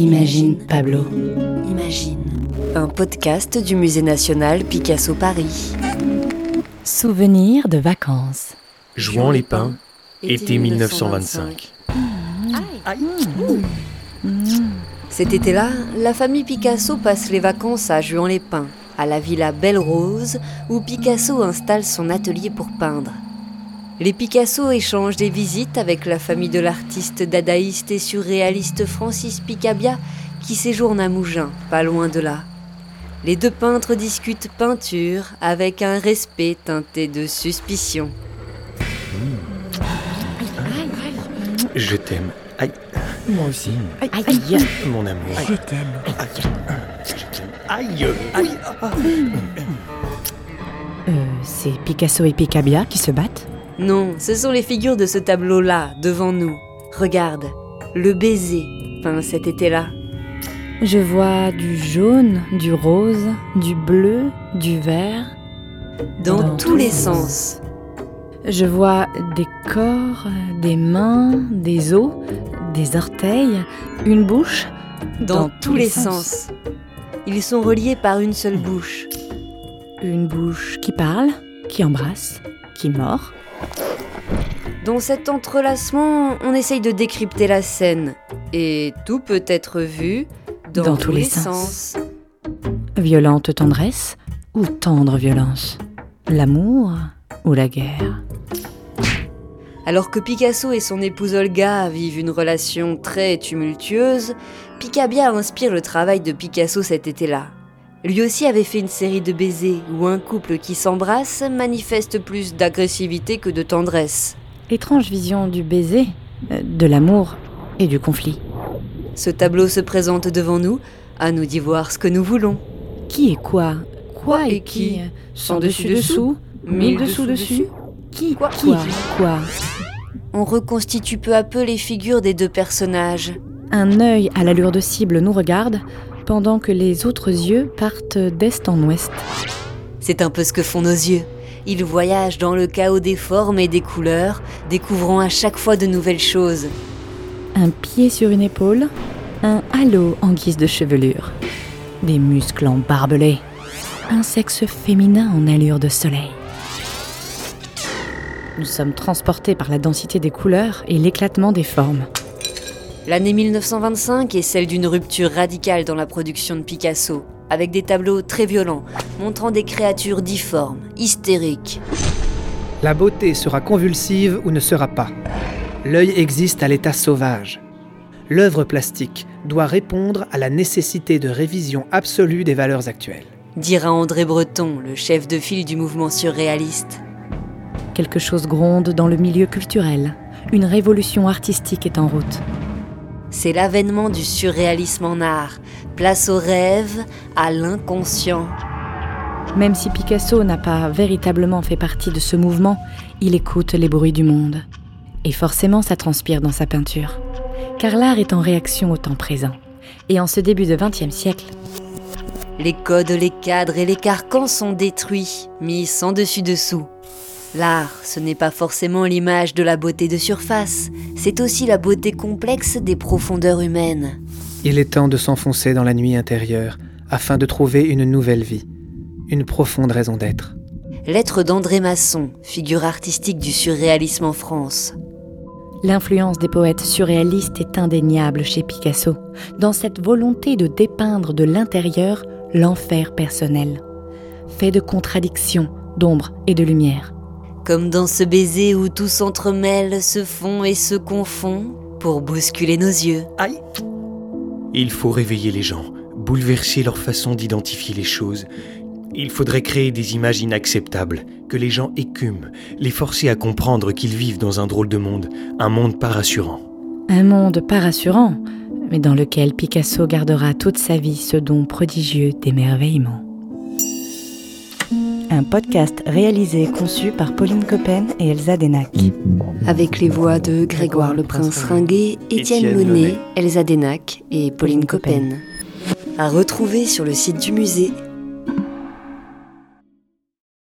Imagine Pablo. Imagine. Un podcast du Musée national Picasso Paris. Souvenirs de vacances. Jouant les pins, été 1925. Cet été-là, la famille Picasso passe les vacances à Juan-les-Pins, à la villa Belle Rose, où Picasso installe son atelier pour peindre. Les Picasso échangent des visites avec la famille de l'artiste dadaïste et surréaliste Francis Picabia, qui séjourne à Mougins, pas loin de là. Les deux peintres discutent peinture avec un respect teinté de suspicion. Je t'aime. Aïe. Moi aussi. Mon amour. Je t'aime. Aïe. Aïe. Euh, c'est Picasso et Picabia qui se battent Non, ce sont les figures de ce tableau-là, devant nous. Regarde, le baiser, peint cet été-là. Je vois du jaune, du rose, du bleu, du vert. Dans, Dans tous les sens. Je vois des corps, des mains, des os, des orteils, une bouche. Dans, tous les sens. Ils sont reliés par une seule bouche. Une bouche qui parle, qui embrasse, qui mord. Dans cet entrelacement, on essaye de décrypter la scène. Et tout peut être vu dans, tous les sens. Violente tendresse ou tendre violence? L'amour ou la guerre? Alors que Picasso et son épouse Olga vivent une relation très tumultueuse, Picabia inspire le travail de Picasso cet été-là. Lui aussi avait fait une série de baisers où un couple qui s'embrasse manifeste plus d'agressivité que de tendresse. Étrange vision du baiser, euh, de l'amour et du conflit. Ce tableau se présente devant nous, à nous d'y voir ce que nous voulons. Qui est quoi Quoi et qui Sans dessus-dessous Mille dessous-dessus Qui Quoi Qui Quoi On reconstitue peu à peu les figures des deux personnages. Un œil à l'allure de cible nous regarde, pendant que les autres yeux partent d'est en ouest. C'est un peu ce que font nos yeux. Ils voyagent dans le chaos des formes et des couleurs, découvrant à chaque fois de nouvelles choses. Un pied sur une épaule, un halo en guise de chevelure, des muscles en barbelés, un sexe féminin en allure de soleil. Nous sommes transportés par la densité des couleurs et l'éclatement des formes. L'année 1925 est celle d'une rupture radicale dans la production de Picasso, avec des tableaux très violents, montrant des créatures difformes, hystériques. La beauté sera convulsive ou ne sera pas. L'œil existe à l'état sauvage. L'œuvre plastique doit répondre à la nécessité de révision absolue des valeurs actuelles. Dira André Breton, le chef de file du mouvement surréaliste. Quelque chose gronde dans le milieu culturel. Une révolution artistique est en route. C'est l'avènement du surréalisme en art, place au rêve, à l'inconscient. Même si Picasso n'a pas véritablement fait partie de ce mouvement, il écoute les bruits du monde. Et forcément, ça transpire dans sa peinture. Car l'art est en réaction au temps présent. Et en ce début de XXe siècle, Les codes, les cadres et les carcans sont détruits, mis sans dessus-dessous. L'art, ce n'est pas forcément l'image de la beauté de surface, c'est aussi la beauté complexe des profondeurs humaines. Il est temps de s'enfoncer dans la nuit intérieure afin de trouver une nouvelle vie, une profonde raison d'être. Lettre d'André Masson, figure artistique du surréalisme en France. l'influence des poètes surréalistes est indéniable chez Picasso, dans cette volonté de dépeindre de l'intérieur l'enfer personnel, fait de contradictions, d'ombre et de lumière. Comme dans ce baiser où tout s'entremêle, se fond et se confond pour bousculer nos yeux. Aïe. Il faut réveiller les gens, bouleverser leur façon d'identifier les choses. Il faudrait créer des images inacceptables, que les gens écument, les forcer à comprendre qu'ils vivent dans un drôle de monde, un monde pas rassurant. Un monde pas rassurant, mais dans lequel Picasso gardera toute sa vie ce don prodigieux d'émerveillement. Un podcast réalisé et conçu par Pauline Coppen et Elsa Denac. Avec les voix de Grégoire le Prince Ringuet, Étienne Monet. Elsa Denac et Pauline Coppen. À retrouver sur le site du musée